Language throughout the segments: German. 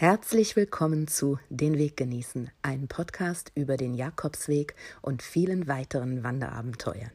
Herzlich willkommen zu Den Weg genießen, ein Podcast über den Jakobsweg und vielen weiteren Wanderabenteuern.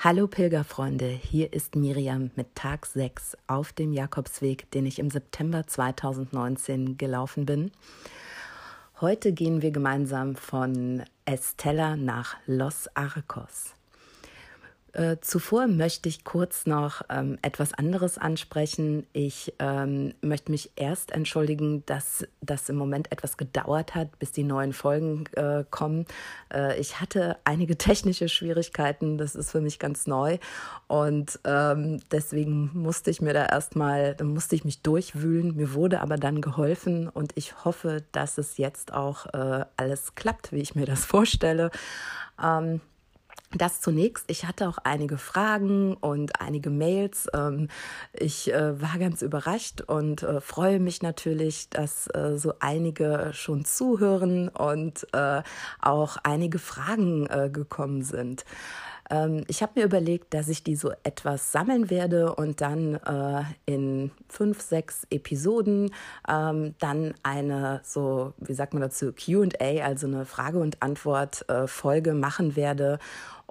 Hallo Pilgerfreunde, hier ist Miriam mit Tag 6 auf dem Jakobsweg, den ich im September 2019 gelaufen bin. Heute gehen wir gemeinsam von Estella nach Los Arcos. Äh, zuvor möchte ich kurz noch ähm, etwas anderes ansprechen. Ich ähm, möchte mich erst entschuldigen, dass das im Moment etwas gedauert hat, bis die neuen Folgen äh, kommen. Äh, ich hatte einige technische Schwierigkeiten, das ist für mich ganz neu und ähm, deswegen musste ich mir da erstmal, musste ich mich durchwühlen. Mir wurde aber dann geholfen und ich hoffe, dass es jetzt auch äh, alles klappt, wie ich mir das vorstelle. Das zunächst. Ich hatte auch einige Fragen und einige Mails. Ähm, ich äh, war ganz überrascht und äh, freue mich natürlich, dass äh, so einige schon zuhören und auch einige Fragen gekommen sind. Ähm, ich habe mir überlegt, dass ich die so etwas sammeln werde und dann in fünf, sechs Episoden ähm, dann eine so, wie sagt man dazu, QA, also eine Frage- und Antwort-Folge machen werde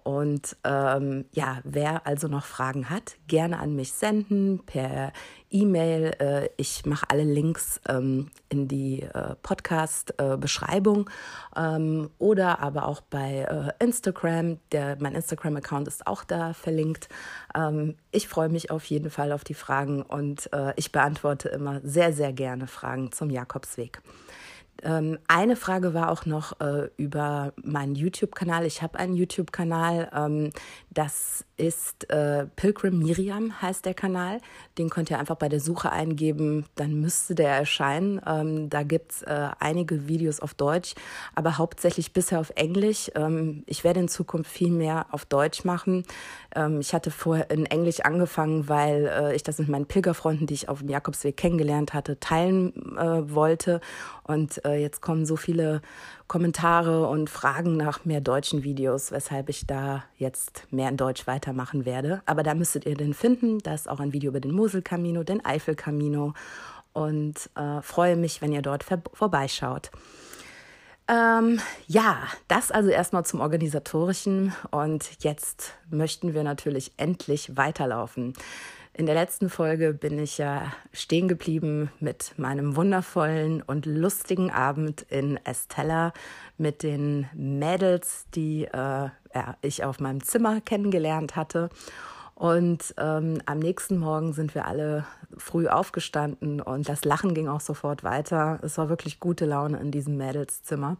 und ähm, ja, wer also noch Fragen hat, gerne an mich senden per E-Mail. Äh, ich mache alle Links ähm, in die äh, Podcast-Beschreibung ähm, oder aber auch bei äh, Instagram. Der, mein Instagram-Account ist auch da verlinkt. Ähm, ich freue mich auf jeden Fall auf die Fragen und äh, ich beantworte immer sehr, sehr gerne Fragen zum Jakobsweg. Ähm, eine Frage war auch noch äh, über meinen YouTube-Kanal. Ich habe einen YouTube-Kanal, ähm, das ist äh, Pilgrim Miriam heißt der Kanal. Den könnt ihr einfach bei der Suche eingeben, dann müsste der erscheinen. Ähm, da gibt es äh, einige Videos auf Deutsch, aber hauptsächlich bisher auf Englisch. Ähm, ich werde in Zukunft viel mehr auf Deutsch machen. Ähm, ich hatte vorher in Englisch angefangen, weil äh, ich das mit meinen Pilgerfreunden, die ich auf dem Jakobsweg kennengelernt hatte, teilen äh, wollte. Und äh, jetzt kommen so viele Kommentare und Fragen nach mehr deutschen Videos, weshalb ich da jetzt mehr in Deutsch weitermachen werde. Aber da müsstet ihr den finden. Da ist auch ein Video über den Moselkamino, den Eifelkamino und äh, freue mich, wenn ihr dort vorbeischaut. Ähm, ja, das also erstmal zum Organisatorischen und jetzt möchten wir natürlich endlich weiterlaufen. In der letzten Folge bin ich ja stehen geblieben mit meinem wundervollen und lustigen Abend in Estella mit den Mädels, die äh, ja, ich auf meinem Zimmer kennengelernt hatte. Und ähm, am nächsten Morgen sind wir alle früh aufgestanden und das Lachen ging auch sofort weiter. Es war wirklich gute Laune in diesem Mädelszimmer.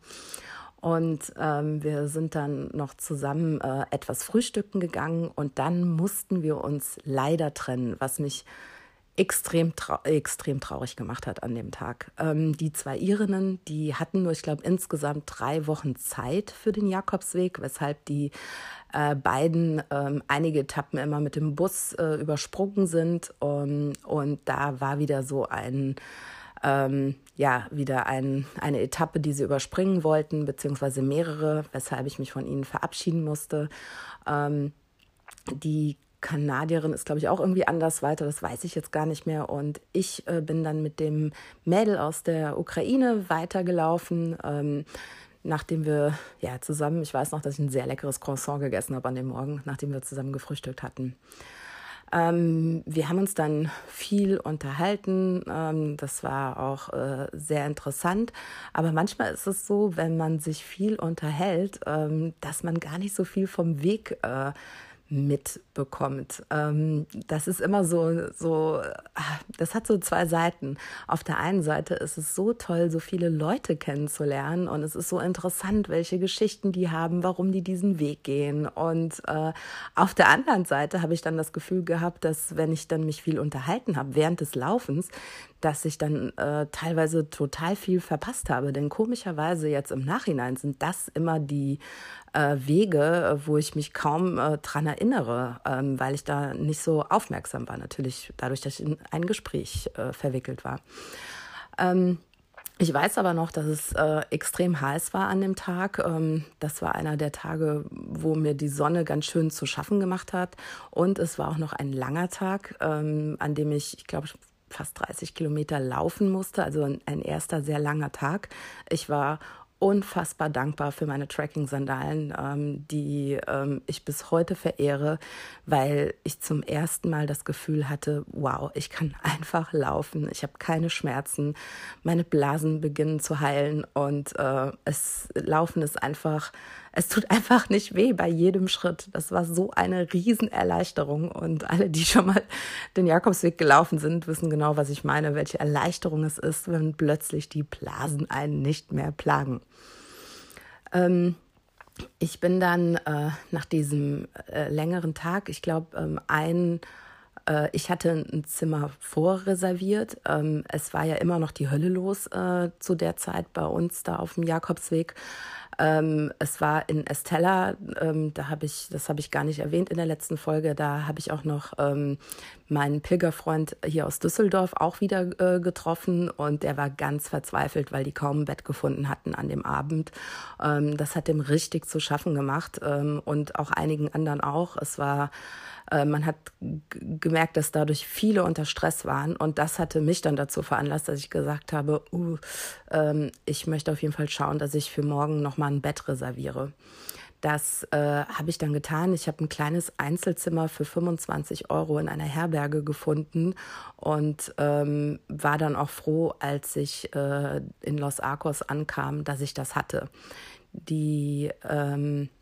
Und ähm, wir sind dann noch zusammen äh, etwas frühstücken gegangen und dann mussten wir uns leider trennen, was mich extrem, trau extrem traurig gemacht hat an dem Tag. Ähm, die zwei Irinnen, die hatten nur, ich glaube, insgesamt drei Wochen Zeit für den Jakobsweg, weshalb die äh, beiden ähm, einige Etappen immer mit dem Bus äh, übersprungen sind. Um, und da war wieder so ein ähm, ja, wieder ein, eine Etappe, die sie überspringen wollten, beziehungsweise mehrere, weshalb ich mich von ihnen verabschieden musste. Ähm, die Kanadierin ist, glaube ich, auch irgendwie anders weiter, das weiß ich jetzt gar nicht mehr. Und ich äh, bin dann mit dem Mädel aus der Ukraine weitergelaufen. Ähm, nachdem wir ja zusammen, ich weiß noch, dass ich ein sehr leckeres Croissant gegessen habe an dem Morgen, nachdem wir zusammen gefrühstückt hatten. Ähm, wir haben uns dann viel unterhalten. Ähm, das war auch äh, sehr interessant. Aber manchmal ist es so, wenn man sich viel unterhält, ähm, dass man gar nicht so viel vom Weg äh, mitbekommt. Ähm, das ist immer so, so, ah, das hat so zwei Seiten. Auf der einen Seite ist es so toll, so viele Leute kennenzulernen und es ist so interessant, welche Geschichten die haben, warum die diesen Weg gehen. Und äh, auf der anderen Seite habe ich dann das Gefühl gehabt, dass wenn ich dann mich viel unterhalten habe während des Laufens, dass ich dann äh, teilweise total viel verpasst habe. Denn komischerweise jetzt im Nachhinein sind das immer die äh, Wege, wo ich mich kaum äh, dran erinnere, ähm, weil ich da nicht so aufmerksam war. Natürlich dadurch, dass ich in ein Gespräch äh, verwickelt war. Ähm, Ich weiß aber noch, dass es äh, extrem heiß war an dem Tag. Ähm, das war einer der Tage, wo mir die Sonne ganz schön zu schaffen gemacht hat. Und es war auch noch ein langer Tag, ähm, an dem ich, ich glaube, fast 30 Kilometer laufen musste. Also ein, ein erster sehr langer Tag. Ich war unfassbar dankbar für meine Tracking-Sandalen, ähm, die ähm, ich bis heute verehre, weil ich zum ersten Mal das Gefühl hatte, wow, ich kann einfach laufen, ich habe keine Schmerzen, meine Blasen beginnen zu heilen und äh, es Laufen ist einfach es tut einfach nicht weh bei jedem Schritt. Das war so eine Riesenerleichterung. Und alle, die schon mal den Jakobsweg gelaufen sind, wissen genau, was ich meine, welche Erleichterung es ist, wenn plötzlich die Blasen einen nicht mehr plagen. Ähm, ich bin dann äh, nach diesem äh, längeren Tag, ich glaube, ähm, ein äh, ich hatte ein Zimmer vorreserviert. Ähm, es war ja immer noch die Hölle los äh, zu der Zeit bei uns da auf dem Jakobsweg. Ähm, es war in Estella, ähm, da habe ich, das habe ich gar nicht erwähnt in der letzten Folge, da habe ich auch noch ähm, meinen Pilgerfreund hier aus Düsseldorf auch wieder äh, getroffen und der war ganz verzweifelt, weil die kaum ein Bett gefunden hatten an dem Abend. Ähm, das hat dem richtig zu schaffen gemacht ähm, und auch einigen anderen auch. Es war äh, man hat gemerkt, dass dadurch viele unter Stress waren. Und das hatte mich dann dazu veranlasst, dass ich gesagt habe, uh, ähm, ich möchte auf jeden Fall schauen, dass ich für morgen nochmal ein Bett reserviere. Das äh, habe ich dann getan. Ich habe ein kleines Einzelzimmer für 25 Euro in einer Herberge gefunden und ähm, war dann auch froh, als ich äh, in Los Arcos ankam, dass ich das hatte. Die ähm, äh,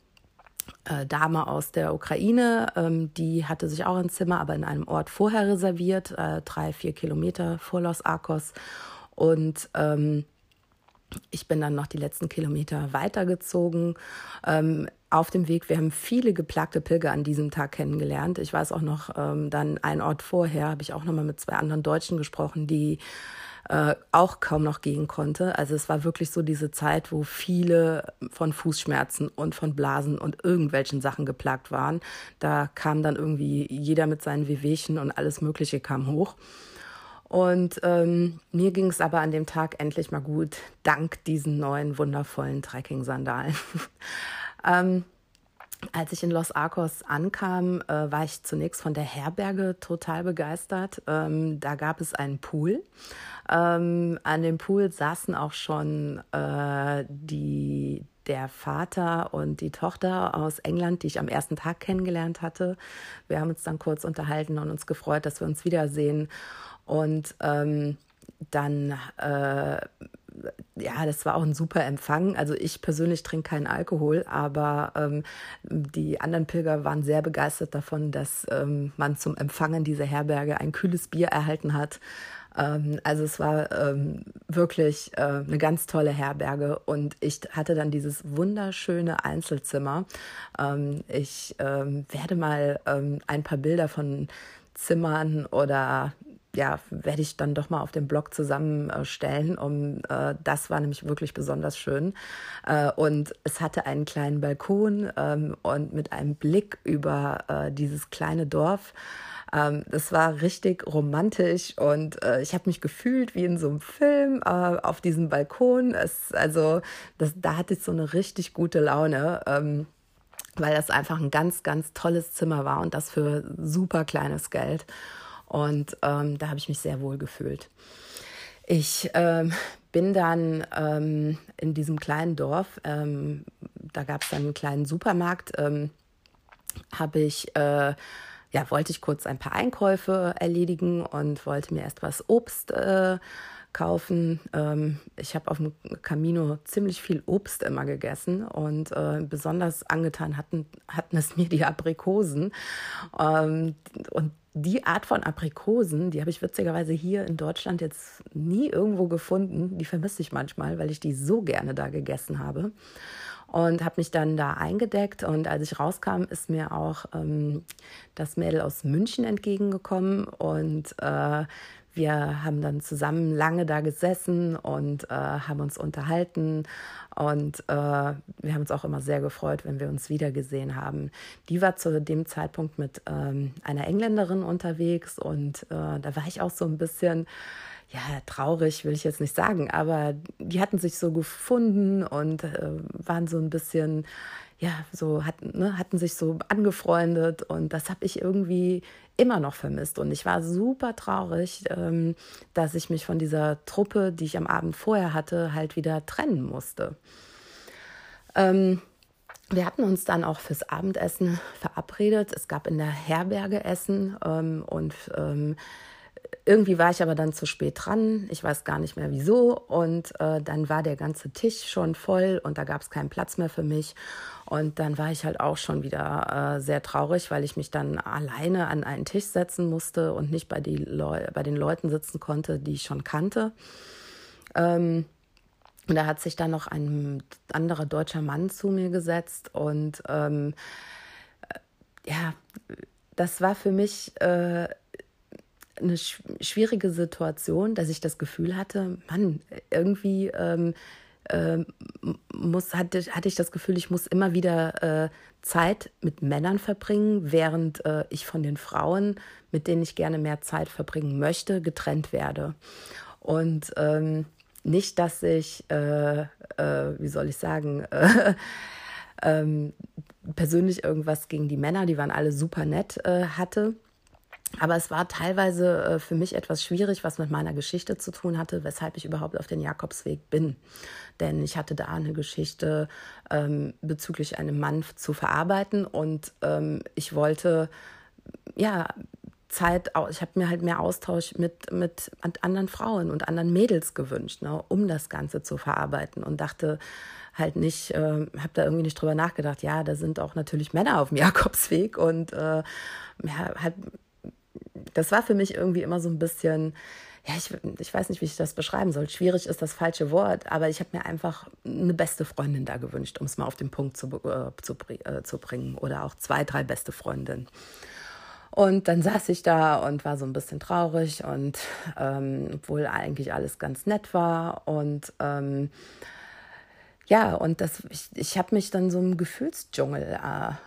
Dame aus der Ukraine, ähm, die hatte sich auch ein Zimmer, aber in einem Ort vorher reserviert, äh, drei, vier Kilometer vor Los Arcos. Und ähm, ich bin dann noch die letzten Kilometer weitergezogen. Ähm, auf dem Weg, wir haben viele geplagte Pilger an diesem Tag kennengelernt. Ich weiß auch noch, ähm, dann einen Ort vorher habe ich auch noch mal mit zwei anderen Deutschen gesprochen, die äh, auch kaum noch gehen konnte. Also es war wirklich so diese Zeit, wo viele von Fußschmerzen und von Blasen und irgendwelchen Sachen geplagt waren. Da kam dann irgendwie jeder mit seinen Wehwehchen und alles Mögliche kam hoch. Und ähm, mir ging es aber an dem Tag endlich mal gut, dank diesen neuen wundervollen Trekking-Sandalen. ähm, als ich in Los Arcos ankam, äh, war ich zunächst von der Herberge total begeistert. Ähm, da gab es einen Pool. Ähm, an dem Pool saßen auch schon äh, die, der Vater und die Tochter aus England, die ich am ersten Tag kennengelernt hatte. Wir haben uns dann kurz unterhalten und uns gefreut, dass wir uns wiedersehen. Und ähm, dann äh, ja, das war auch ein super Empfang. Also ich persönlich trinke keinen Alkohol, aber ähm, die anderen Pilger waren sehr begeistert davon, dass ähm, man zum Empfangen dieser Herberge ein kühles Bier erhalten hat. Ähm, also es war ähm, wirklich äh, eine ganz tolle Herberge und ich hatte dann dieses wunderschöne Einzelzimmer. Ähm, ich werde mal ein paar Bilder von Zimmern oder ja, werde ich dann doch mal auf dem Blog zusammenstellen. Um, äh, das war nämlich wirklich besonders schön. Äh, und es hatte einen kleinen Balkon ähm, und mit einem Blick über äh, dieses kleine Dorf. Ähm, das war richtig romantisch und äh, ich habe mich gefühlt wie in so einem Film äh, auf diesem Balkon. Es, also das, da hatte ich so eine richtig gute Laune. Ähm, weil das einfach ein ganz, ganz tolles Zimmer war und das für super kleines Geld. Und ähm, da habe ich mich sehr wohl gefühlt. Ich ähm, bin dann ähm, in diesem kleinen Dorf, ähm, da gab es dann einen kleinen Supermarkt, ähm, habe ich, äh, ja, wollte ich kurz ein paar Einkäufe erledigen und wollte mir erst was Obst äh, kaufen. Ähm, ich habe auf dem Camino ziemlich viel Obst immer gegessen und äh, besonders angetan hatten, hatten es mir die Aprikosen. Ähm, und die Art von Aprikosen, die habe ich witzigerweise hier in Deutschland jetzt nie irgendwo gefunden. Die vermisse ich manchmal, weil ich die so gerne da gegessen habe. Und habe mich dann da eingedeckt. Und als ich rauskam, ist mir auch ähm, das Mädel aus München entgegengekommen. Und äh, wir haben dann zusammen lange da gesessen und äh, haben uns unterhalten. Und äh, wir haben uns auch immer sehr gefreut, wenn wir uns wiedergesehen haben. Die war zu dem Zeitpunkt mit ähm, einer Engländerin unterwegs und äh, da war ich auch so ein bisschen ja, traurig will ich jetzt nicht sagen, aber die hatten sich so gefunden und äh, waren so ein bisschen, ja, so hatten, ne, hatten sich so angefreundet und das habe ich irgendwie immer noch vermisst. Und ich war super traurig, ähm, dass ich mich von dieser Truppe, die ich am Abend vorher hatte, halt wieder trennen musste. Ähm, wir hatten uns dann auch fürs Abendessen verabredet. Es gab in der Herberge Essen ähm, und ähm, irgendwie war ich aber dann zu spät dran. Ich weiß gar nicht mehr wieso. Und äh, dann war der ganze Tisch schon voll und da gab es keinen Platz mehr für mich. Und dann war ich halt auch schon wieder äh, sehr traurig, weil ich mich dann alleine an einen Tisch setzen musste und nicht bei, bei den Leuten sitzen konnte, die ich schon kannte. Ähm, und da hat sich dann noch ein anderer deutscher Mann zu mir gesetzt und ähm, äh, ja, das war für mich äh, eine schwierige Situation, dass ich das Gefühl hatte, Mann, irgendwie ähm, äh, muss, hatte, hatte ich das Gefühl, ich muss immer wieder äh, Zeit mit Männern verbringen, während äh, ich von den Frauen, mit denen ich gerne mehr Zeit verbringen möchte, getrennt werde. Und ähm, nicht, dass ich, äh, äh, wie soll ich sagen, ähm, persönlich irgendwas gegen die Männer, die waren alle super nett, äh, hatte. Aber es war teilweise äh, für mich etwas schwierig, was mit meiner Geschichte zu tun hatte, weshalb ich überhaupt auf den Jakobsweg bin. Denn ich hatte da eine Geschichte ähm, bezüglich einem Mann zu verarbeiten und ähm, ich wollte ja Zeit, ich habe mir halt mehr Austausch mit, mit anderen Frauen und anderen Mädels gewünscht, ne, um das Ganze zu verarbeiten und dachte halt nicht, äh, habe da irgendwie nicht drüber nachgedacht, ja, da sind auch natürlich Männer auf dem Jakobsweg und äh, ja, halt das war für mich irgendwie immer so ein bisschen, ja, ich, ich weiß nicht, wie ich das beschreiben soll. Schwierig ist das falsche Wort, aber ich habe mir einfach eine beste Freundin da gewünscht, um es mal auf den Punkt zu, äh, zu, äh, zu bringen. Oder auch zwei, drei beste Freundinnen. Und dann saß ich da und war so ein bisschen traurig und ähm, obwohl eigentlich alles ganz nett war und ähm, ja, und das, ich, ich habe mich dann so im Gefühlsdschungel äh,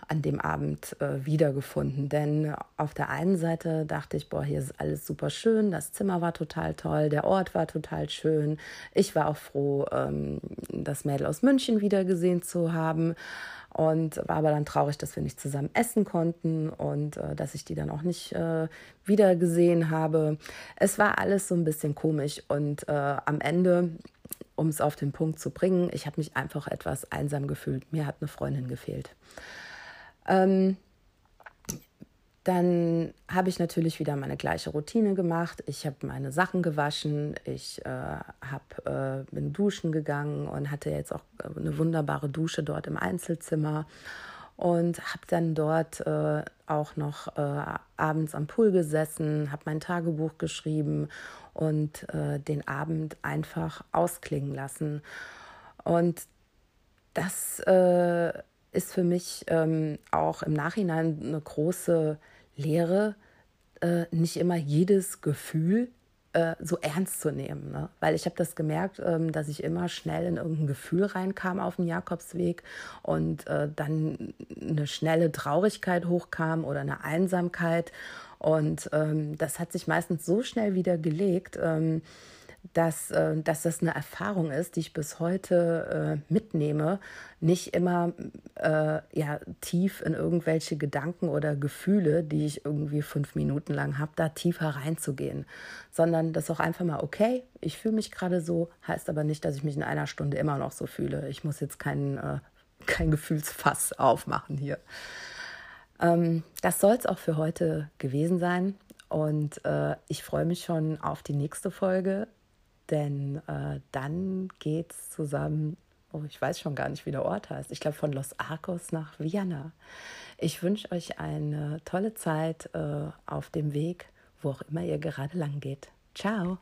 an dem Abend äh, wiedergefunden. Denn auf der einen Seite dachte ich, boah, hier ist alles super schön, das Zimmer war total toll, der Ort war total schön. Ich war auch froh, ähm, das Mädel aus München wiedergesehen zu haben. Und war aber dann traurig, dass wir nicht zusammen essen konnten und äh, dass ich die dann auch nicht äh, wieder gesehen habe. Es war alles so ein bisschen komisch und äh, am Ende um es auf den Punkt zu bringen, ich habe mich einfach etwas einsam gefühlt. Mir hat eine Freundin gefehlt. Ähm, dann habe ich natürlich wieder meine gleiche Routine gemacht. Ich habe meine Sachen gewaschen, ich äh, hab, äh, bin duschen gegangen und hatte jetzt auch eine wunderbare Dusche dort im Einzelzimmer und habe dann dort äh, auch noch äh, abends am Pool gesessen, habe mein Tagebuch geschrieben und äh, den Abend einfach ausklingen lassen. Und das äh, ist für mich ähm, auch im Nachhinein eine große Lehre, äh, nicht immer jedes Gefühl äh, so ernst zu nehmen. Ne? Weil ich habe das gemerkt, ähm, dass ich immer schnell in irgendein Gefühl reinkam auf dem Jakobsweg und äh, dann eine schnelle Traurigkeit hochkam oder eine Einsamkeit. Und ähm, das hat sich meistens so schnell wieder gelegt. Ähm, dass, äh, dass das eine Erfahrung ist, die ich bis heute äh, mitnehme, nicht immer äh, ja, tief in irgendwelche Gedanken oder Gefühle, die ich irgendwie fünf Minuten lang habe, da tiefer reinzugehen, sondern das auch einfach mal, okay, ich fühle mich gerade so, heißt aber nicht, dass ich mich in einer Stunde immer noch so fühle. Ich muss jetzt kein, äh, kein Gefühlsfass aufmachen hier. Ähm, das soll es auch für heute gewesen sein. Und äh, ich freue mich schon auf die nächste Folge denn äh, dann es zusammen, oh, ich weiß schon gar nicht, wie der Ort heißt. Ich glaube von Los Arcos nach Vienna. Ich wünsche euch eine tolle Zeit äh, auf dem Weg, wo auch immer ihr gerade lang geht. Ciao.